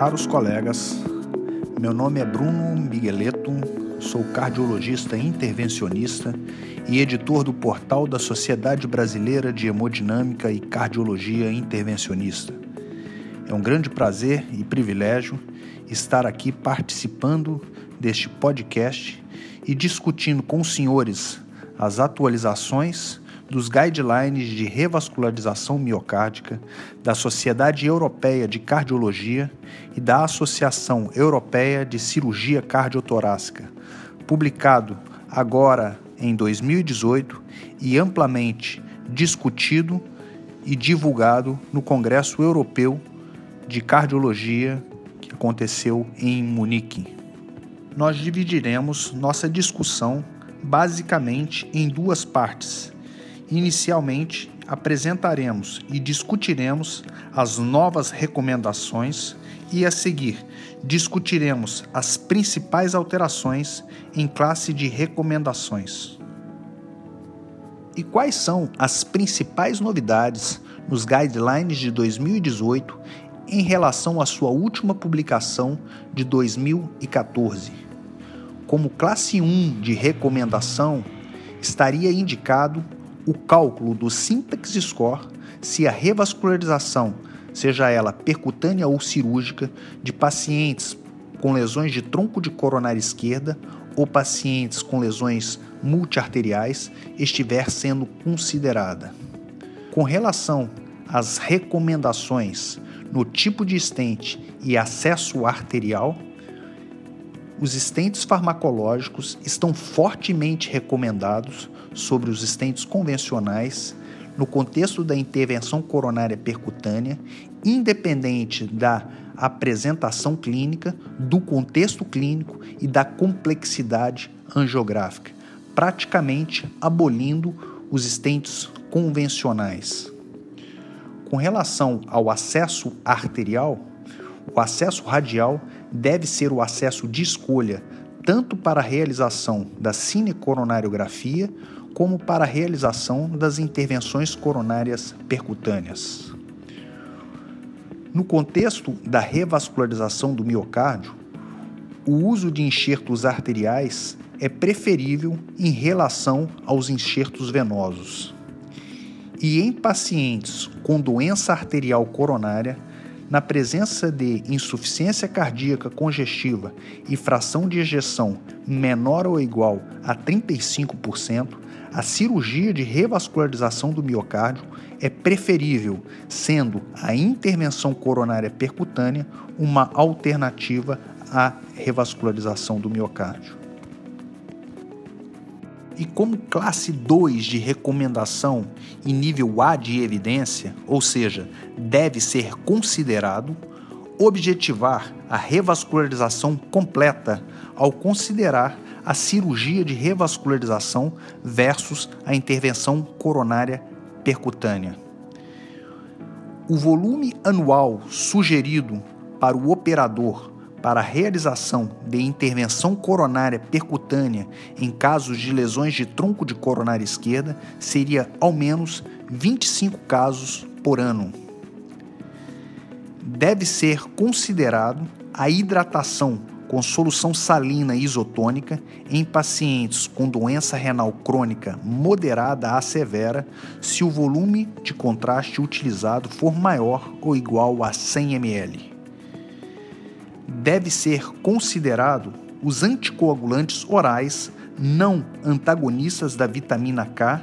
Caros colegas, meu nome é Bruno Migueleto, sou cardiologista intervencionista e editor do portal da Sociedade Brasileira de Hemodinâmica e Cardiologia Intervencionista. É um grande prazer e privilégio estar aqui participando deste podcast e discutindo com os senhores as atualizações dos guidelines de revascularização miocárdica da Sociedade Europeia de Cardiologia e da Associação Europeia de Cirurgia Cardiotorácica, publicado agora em 2018 e amplamente discutido e divulgado no Congresso Europeu de Cardiologia que aconteceu em Munique. Nós dividiremos nossa discussão basicamente em duas partes Inicialmente, apresentaremos e discutiremos as novas recomendações e, a seguir, discutiremos as principais alterações em classe de recomendações. E quais são as principais novidades nos guidelines de 2018 em relação à sua última publicação de 2014? Como classe 1 de recomendação, estaria indicado o cálculo do Simplex Score se a revascularização, seja ela percutânea ou cirúrgica, de pacientes com lesões de tronco de coronária esquerda ou pacientes com lesões multiarteriais estiver sendo considerada. Com relação às recomendações no tipo de estente e acesso arterial, os estentes farmacológicos estão fortemente recomendados sobre os estentes convencionais no contexto da intervenção coronária percutânea, independente da apresentação clínica, do contexto clínico e da complexidade angiográfica, praticamente abolindo os estentes convencionais. Com relação ao acesso arterial, o acesso radial deve ser o acesso de escolha tanto para a realização da cinecoronariografia como para a realização das intervenções coronárias percutâneas. No contexto da revascularização do miocárdio, o uso de enxertos arteriais é preferível em relação aos enxertos venosos. E em pacientes com doença arterial coronária, na presença de insuficiência cardíaca congestiva e fração de ejeção menor ou igual a 35%, a cirurgia de revascularização do miocárdio é preferível, sendo a intervenção coronária percutânea uma alternativa à revascularização do miocárdio. E como classe 2 de recomendação e nível A de evidência, ou seja, deve ser considerado, objetivar a revascularização completa ao considerar a cirurgia de revascularização versus a intervenção coronária percutânea. O volume anual sugerido para o operador para a realização de intervenção coronária percutânea em casos de lesões de tronco de coronária esquerda seria ao menos 25 casos por ano. Deve ser considerado a hidratação com solução salina isotônica em pacientes com doença renal crônica moderada a severa se o volume de contraste utilizado for maior ou igual a 100 ml deve ser considerado os anticoagulantes orais não antagonistas da vitamina K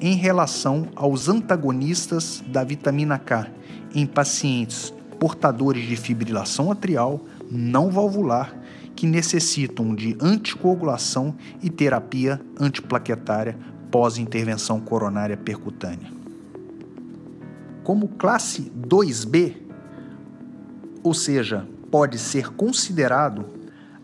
em relação aos antagonistas da vitamina K em pacientes portadores de fibrilação atrial não valvular que necessitam de anticoagulação e terapia antiplaquetária pós-intervenção coronária percutânea. Como classe 2B, ou seja, pode ser considerado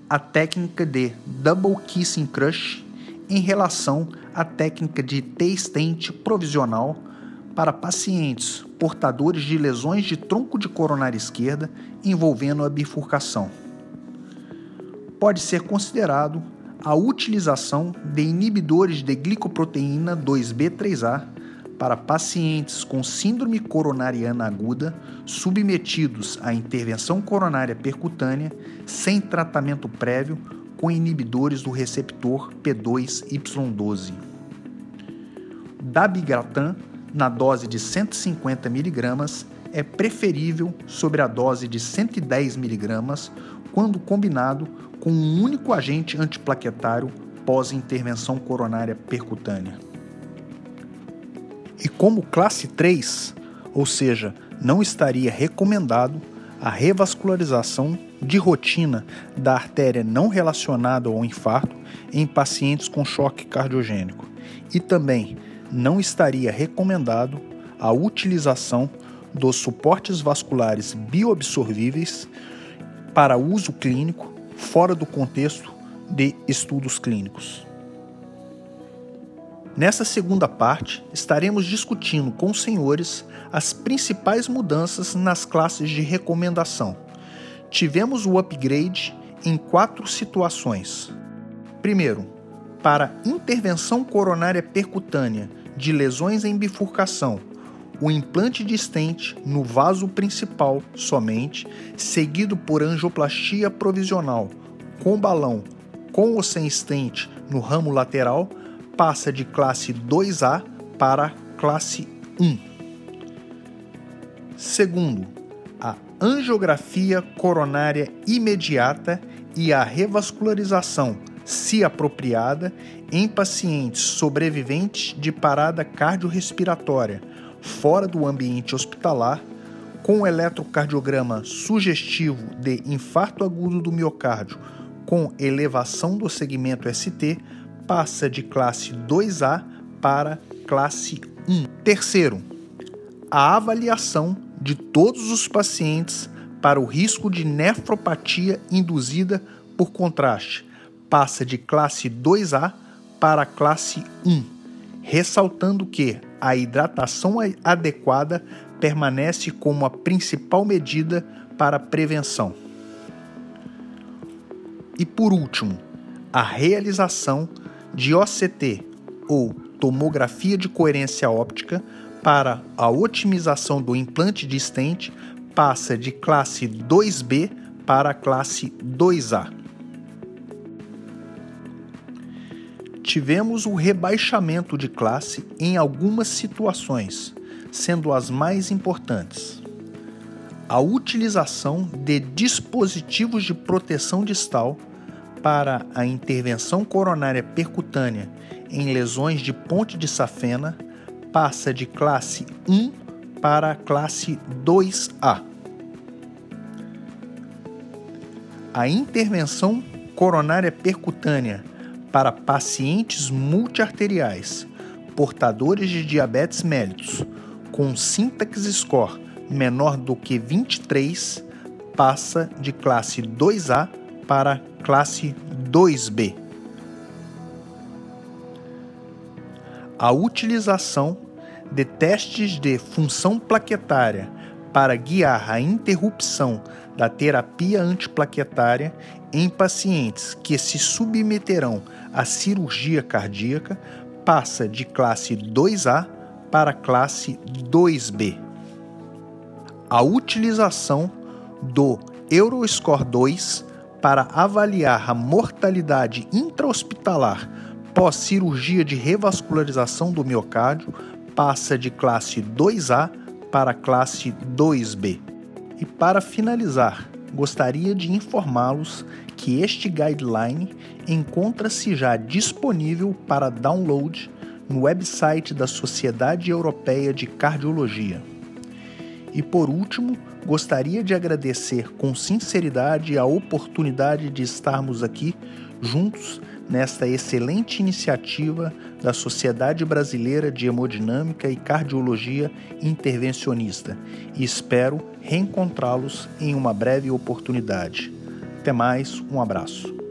a técnica de double kissing crush em relação à técnica de T-stent provisional para pacientes portadores de lesões de tronco de coronária esquerda envolvendo a bifurcação. Pode ser considerado a utilização de inibidores de glicoproteína 2B3A para pacientes com síndrome coronariana aguda submetidos à intervenção coronária percutânea sem tratamento prévio com inibidores do receptor P2Y12. Dabigratan, na dose de 150 mg, é preferível sobre a dose de 110 mg quando combinado com um único agente antiplaquetário pós-intervenção coronária percutânea. Como classe 3, ou seja, não estaria recomendado a revascularização de rotina da artéria não relacionada ao infarto em pacientes com choque cardiogênico. E também não estaria recomendado a utilização dos suportes vasculares bioabsorvíveis para uso clínico fora do contexto de estudos clínicos. Nessa segunda parte, estaremos discutindo com os senhores as principais mudanças nas classes de recomendação. Tivemos o upgrade em quatro situações. Primeiro, para intervenção coronária percutânea de lesões em bifurcação, o implante de stent no vaso principal somente, seguido por angioplastia provisional com balão com ou sem stent no ramo lateral passa de classe 2A para classe 1. Segundo, a angiografia coronária imediata e a revascularização, se apropriada, em pacientes sobreviventes de parada cardiorrespiratória fora do ambiente hospitalar, com eletrocardiograma sugestivo de infarto agudo do miocárdio com elevação do segmento ST passa de classe 2A para classe 1. Terceiro, a avaliação de todos os pacientes para o risco de nefropatia induzida por contraste passa de classe 2A para classe 1, ressaltando que a hidratação adequada permanece como a principal medida para prevenção. E por último, a realização de OCT ou tomografia de coerência óptica para a otimização do implante de stent passa de classe 2B para classe 2A. Tivemos o rebaixamento de classe em algumas situações, sendo as mais importantes. A utilização de dispositivos de proteção distal para a intervenção coronária percutânea em lesões de ponte de safena passa de classe 1 para classe 2A. A intervenção coronária percutânea para pacientes multiarteriais portadores de diabetes mellitus com sintaxe score menor do que 23 passa de classe 2A para classe 2B. A utilização de testes de função plaquetária para guiar a interrupção da terapia antiplaquetária em pacientes que se submeterão à cirurgia cardíaca passa de classe 2A para classe 2B. A utilização do Euroscore 2 para avaliar a mortalidade intra-hospitalar pós-cirurgia de revascularização do miocárdio passa de classe 2A para classe 2B. E para finalizar, gostaria de informá-los que este guideline encontra-se já disponível para download no website da Sociedade Europeia de Cardiologia. E por último, gostaria de agradecer com sinceridade a oportunidade de estarmos aqui juntos nesta excelente iniciativa da Sociedade Brasileira de Hemodinâmica e Cardiologia Intervencionista e espero reencontrá-los em uma breve oportunidade. Até mais, um abraço.